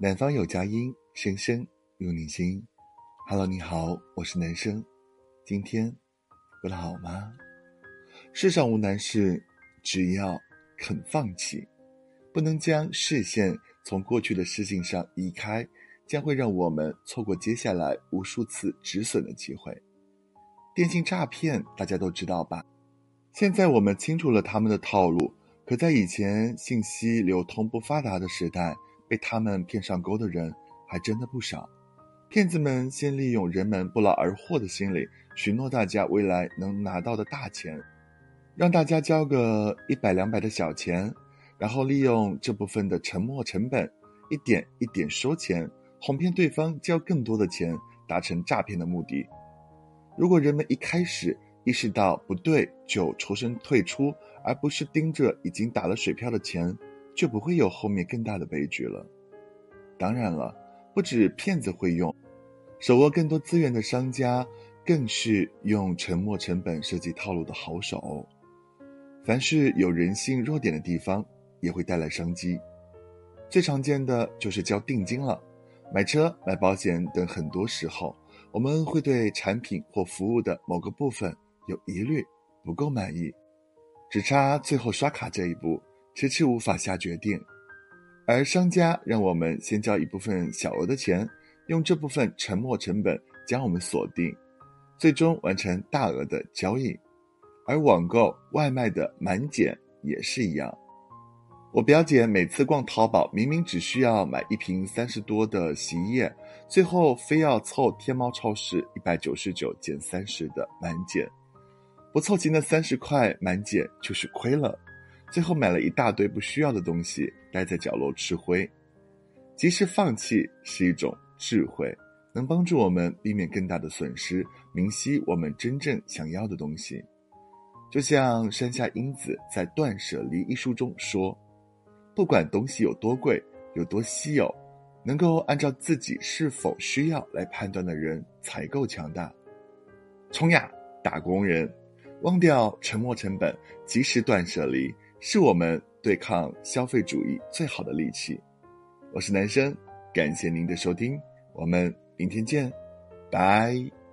南方有佳音，声声入你心。Hello，你好，我是男生。今天过得好吗？世上无难事，只要肯放弃。不能将视线从过去的事情上移开，将会让我们错过接下来无数次止损的机会。电信诈骗大家都知道吧？现在我们清楚了他们的套路，可在以前信息流通不发达的时代。被他们骗上钩的人还真的不少，骗子们先利用人们不劳而获的心理，许诺大家未来能拿到的大钱，让大家交个一百两百的小钱，然后利用这部分的沉没成本，一点一点收钱，哄骗对方交更多的钱，达成诈骗的目的。如果人们一开始意识到不对就抽身退出，而不是盯着已经打了水漂的钱。就不会有后面更大的悲剧了。当然了，不止骗子会用，手握更多资源的商家更是用沉没成本设计套路的好手。凡是有人性弱点的地方，也会带来商机。最常见的就是交定金了，买车、买保险等，很多时候我们会对产品或服务的某个部分有疑虑，不够满意，只差最后刷卡这一步。迟迟无法下决定，而商家让我们先交一部分小额的钱，用这部分沉没成本将我们锁定，最终完成大额的交易。而网购外卖的满减也是一样。我表姐每次逛淘宝，明明只需要买一瓶三十多的洗衣液，最后非要凑天猫超市一百九十九减三十的满减，不凑齐那三十块满减就是亏了。最后买了一大堆不需要的东西，待在角落吃灰。及时放弃是一种智慧，能帮助我们避免更大的损失，明晰我们真正想要的东西。就像山下英子在《断舍离》一书中说：“不管东西有多贵、有多稀有，能够按照自己是否需要来判断的人才够强大。”冲呀，打工人！忘掉沉没成本，及时断舍离。是我们对抗消费主义最好的利器。我是男生，感谢您的收听，我们明天见，拜。